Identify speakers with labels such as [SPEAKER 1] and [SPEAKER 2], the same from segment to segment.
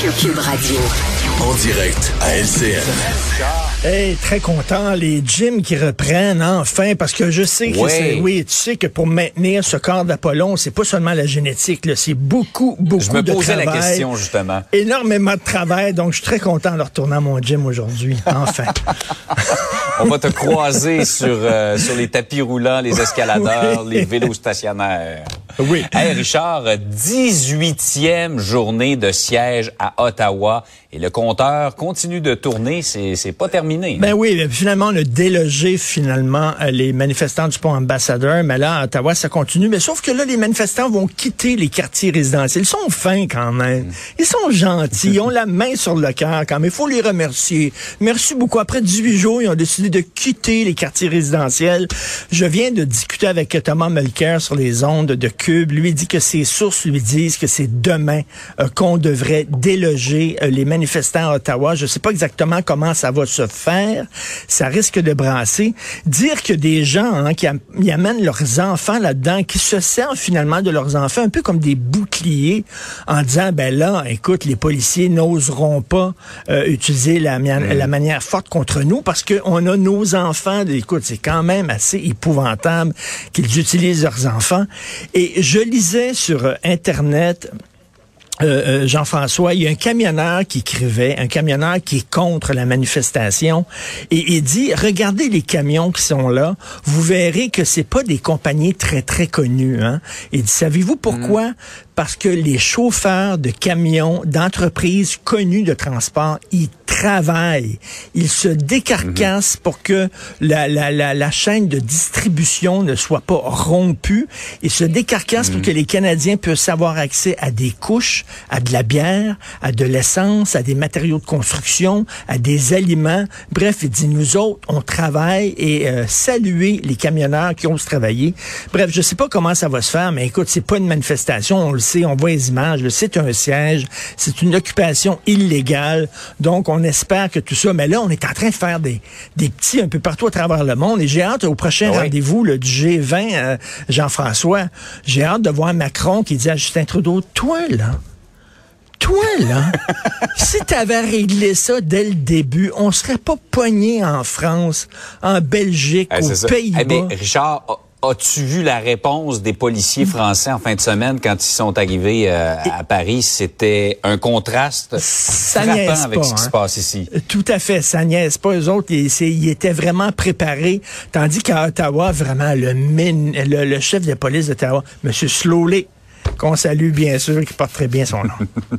[SPEAKER 1] Cube Radio.
[SPEAKER 2] En direct à LCN.
[SPEAKER 3] Hey, très content, les gyms qui reprennent enfin, parce que je sais que
[SPEAKER 4] Oui.
[SPEAKER 3] c'est, oui, tu sais que pour maintenir ce corps d'Apollon, c'est pas seulement la génétique, là, c'est beaucoup, beaucoup
[SPEAKER 4] Je me
[SPEAKER 3] de
[SPEAKER 4] posais
[SPEAKER 3] travail.
[SPEAKER 4] la question, justement.
[SPEAKER 3] Énormément de travail, donc je suis très content de retourner à mon gym aujourd'hui, enfin.
[SPEAKER 4] On va te croiser sur, euh, sur les tapis roulants, les escaladeurs,
[SPEAKER 3] Oui.
[SPEAKER 4] les vélos stationnaires.
[SPEAKER 3] Oui.
[SPEAKER 4] Hey Richard, 18e journée de siège à Ottawa et le compteur continue de tourner, c'est c'est pas terminé.
[SPEAKER 3] Ben oui, finalement, on a délogé finalement euh, les manifestants du pont ambassadeur, mais là, à Ottawa, ça continue. Mais sauf que là, les manifestants vont quitter les quartiers résidentiels. Ils sont fins quand même. Ils sont gentils. Ils ont la main sur le cœur quand même. Il faut les remercier. Merci beaucoup. Après 18 jours, ils ont décidé de quitter les quartiers résidentiels. Je viens de discuter avec Thomas Mulcair sur les ondes de Cube. Lui dit que ses sources lui disent que c'est demain euh, qu'on devrait déloger euh, les manifestants à Ottawa. Je sais pas exactement comment ça va se faire. Ça risque de brasser. Dire que des gens hein, qui am- y amènent leurs enfants là-dedans, qui se servent finalement de leurs enfants un peu comme des boucliers en disant, ben là, écoute, les policiers n'oseront pas euh, utiliser la manière forte contre nous parce qu'on a nos enfants. Écoute, c'est quand même assez épouvantable qu'ils utilisent leurs enfants. Et je lisais sur euh, Internet euh, euh, Jean-François, il y a un camionneur qui écrivait, un camionneur qui est contre la manifestation, et il dit regardez les camions qui sont là, vous verrez que c'est pas des compagnies très très connues. Hein? Il dit savez-vous pourquoi? Parce que les chauffeurs de camions d'entreprises connues de transport, ils travaillent, ils se décarcassent pour que la, la, la, la chaîne de distribution ne soit pas rompue. Ils se décarcassent pour que les Canadiens puissent avoir accès à des couches, à de la bière, à de l'essence, à des matériaux de construction, à des aliments. Bref, il dit, nous autres, on travaille et euh, saluer les camionneurs qui osent travailler. Bref, je sais pas comment ça va se faire, mais écoute, c'est pas une manifestation, on le on voit les images, c'est un siège, c'est une occupation illégale. Donc, on espère que tout ça, mais là, on est en train de faire des, des petits un peu partout à travers le monde et j'ai hâte au prochain
[SPEAKER 4] Ah oui.
[SPEAKER 3] rendez-vous du G20, euh, Jean-François, j'ai hâte de voir Macron qui dit à Justin Trudeau, toi, là, toi, là, si tu avais réglé ça dès le début, on serait pas pogné en France, en Belgique,
[SPEAKER 4] c'est
[SPEAKER 3] aux. Pays-Bas.
[SPEAKER 4] Eh Richard, a- as-tu vu la réponse des policiers français en fin de semaine quand ils sont arrivés euh, à Paris? C'était un contraste
[SPEAKER 3] Ça
[SPEAKER 4] frappant
[SPEAKER 3] niaise
[SPEAKER 4] avec
[SPEAKER 3] pas,
[SPEAKER 4] ce qui
[SPEAKER 3] hein?
[SPEAKER 4] se passe ici.
[SPEAKER 3] Tout à fait, ça niaise pas. Eux autres, ils, étaient vraiment préparés. Tandis qu'à Ottawa, vraiment, le, min- le, le chef de police d'Ottawa, M. Slowley, qu'on salue bien sûr, qui porte très bien son nom.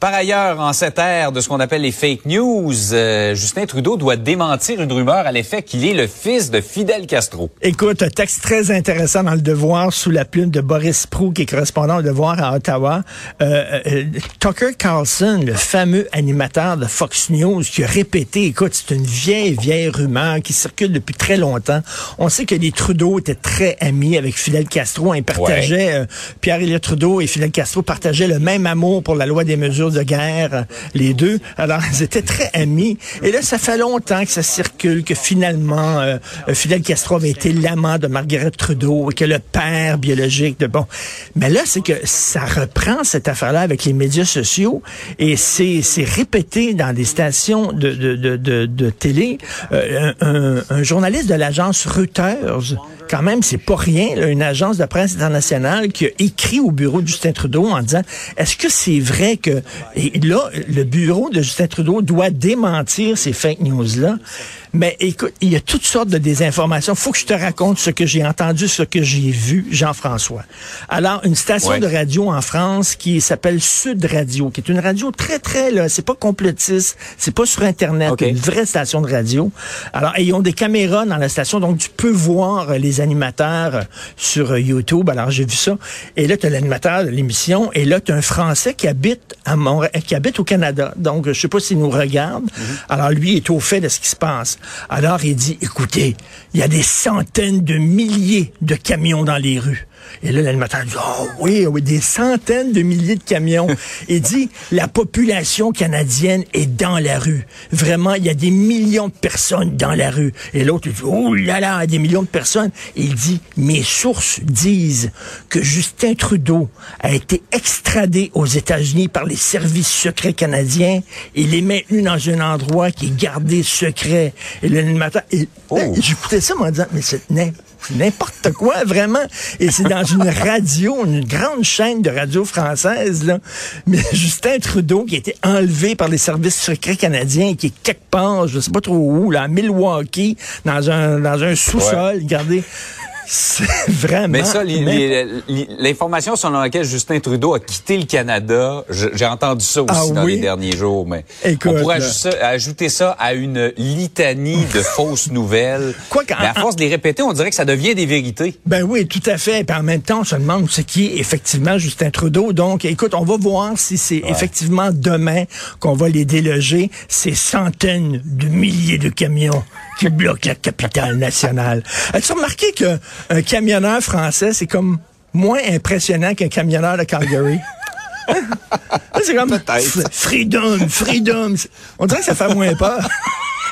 [SPEAKER 4] Par ailleurs, en cette ère de ce qu'on appelle les fake news, euh, Justin Trudeau doit démentir une rumeur à l'effet qu'il est le fils de Fidel Castro.
[SPEAKER 3] Écoute, un texte très intéressant dans le Devoir sous la plume de Boris Prou, qui est correspondant au Devoir à Ottawa. Euh, euh, Tucker Carlson, le fameux animateur de Fox News, qui a répété, écoute, c'est une vieille, vieille rumeur qui circule depuis très longtemps. On sait que les Trudeau étaient très amis avec Fidel Castro. Ils partageaient, euh, Pierre-Éliott Trudeau et Fidel Castro partageaient le même amour pour la loi des mesures de guerre, les deux. Alors, ils étaient très amis. Et là, ça fait longtemps que ça circule, que finalement, euh, euh, Fidel Castro avait été l'amant de Margaret Trudeau et que le père biologique de bon. Mais là, c'est que ça reprend cette affaire-là avec les médias sociaux et c'est c'est répété dans des stations de de de de, télé. Euh, un- un journaliste de l'agence Reuters quand même, c'est pas rien, une agence de presse internationale qui a écrit au bureau de Justin Trudeau en disant est-ce que c'est vrai que et là le bureau de Justin Trudeau doit démentir ces fake news là Mais écoute, il y a toutes sortes de désinformations. Faut que je te raconte ce que j'ai entendu, ce que j'ai vu, Jean-François. Alors, une station
[SPEAKER 4] Ouais.
[SPEAKER 3] de radio en France qui s'appelle Sud Radio, qui est une radio très, très, là, c'est pas complotiste, c'est pas sur Internet,
[SPEAKER 4] OK.
[SPEAKER 3] une vraie station de radio. Alors, ils ont des caméras dans la station, donc tu peux voir euh, les animateurs euh, sur euh, YouTube. Alors, j'ai vu ça. Et là, tu as l'animateur de l'émission, et là, tu as un Français qui habite à Montréal, qui habite au Canada. Donc, je sais pas s'il nous regarde. Alors, lui est au fait de ce qui se passe. Alors, il dit, écoutez, il y a des centaines de milliers de camions dans les rues. Et là, l'animateur dit, oh oui, oui, des centaines de milliers de camions. Il dit, la population canadienne est dans la rue. Vraiment, il y a des millions de personnes dans la rue. Et l'autre, il dit, oh là là, des millions de personnes. Et il dit, mes sources disent que Justin Trudeau a été extradé aux États-Unis par les services secrets canadiens. Il est maintenu dans un endroit qui est gardé secret. Et l'animateur,
[SPEAKER 4] Oh.
[SPEAKER 3] j'écoutais ça en disant, mais c'est n'im- n'importe quoi, vraiment. Et c'est dans une radio, une grande chaîne de radio française, là. Mais Justin Trudeau, qui a été enlevé par les services secrets canadiens, qui est quelque part, je sais pas trop où, là, à Milwaukee, dans un, dans un sous-sol, regardez. C'est vraiment.
[SPEAKER 4] Mais ça, l'information selon laquelle Justin Trudeau a quitté le Canada, j'ai entendu ça aussi
[SPEAKER 3] Ah
[SPEAKER 4] dans les derniers jours, mais
[SPEAKER 3] Écoute,
[SPEAKER 4] on pourrait ajouter ça, ajouter ça à une litanie de fausses nouvelles.
[SPEAKER 3] Quoi qu'en-
[SPEAKER 4] mais à force de les répéter, on dirait que ça devient des vérités.
[SPEAKER 3] Ben oui, tout à fait. Puis en même temps, on se demande ce qui est effectivement Justin Trudeau. Donc, écoute, on va voir si c'est effectivement demain qu'on va les déloger, ces centaines de milliers de camions qui bloquent la capitale nationale. As-tu remarqué qu'un camionneur français, c'est comme moins impressionnant qu'un camionneur de Calgary? C'est comme freedom, freedom. On dirait que ça fait moins peur.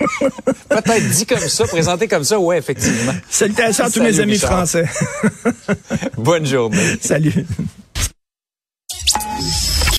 [SPEAKER 4] Peut-être dit comme ça, présenté comme ça, ouais, effectivement.
[SPEAKER 3] Salutations à tous mes amis
[SPEAKER 4] Richard.
[SPEAKER 3] français.
[SPEAKER 4] Bonne journée.
[SPEAKER 3] Salut.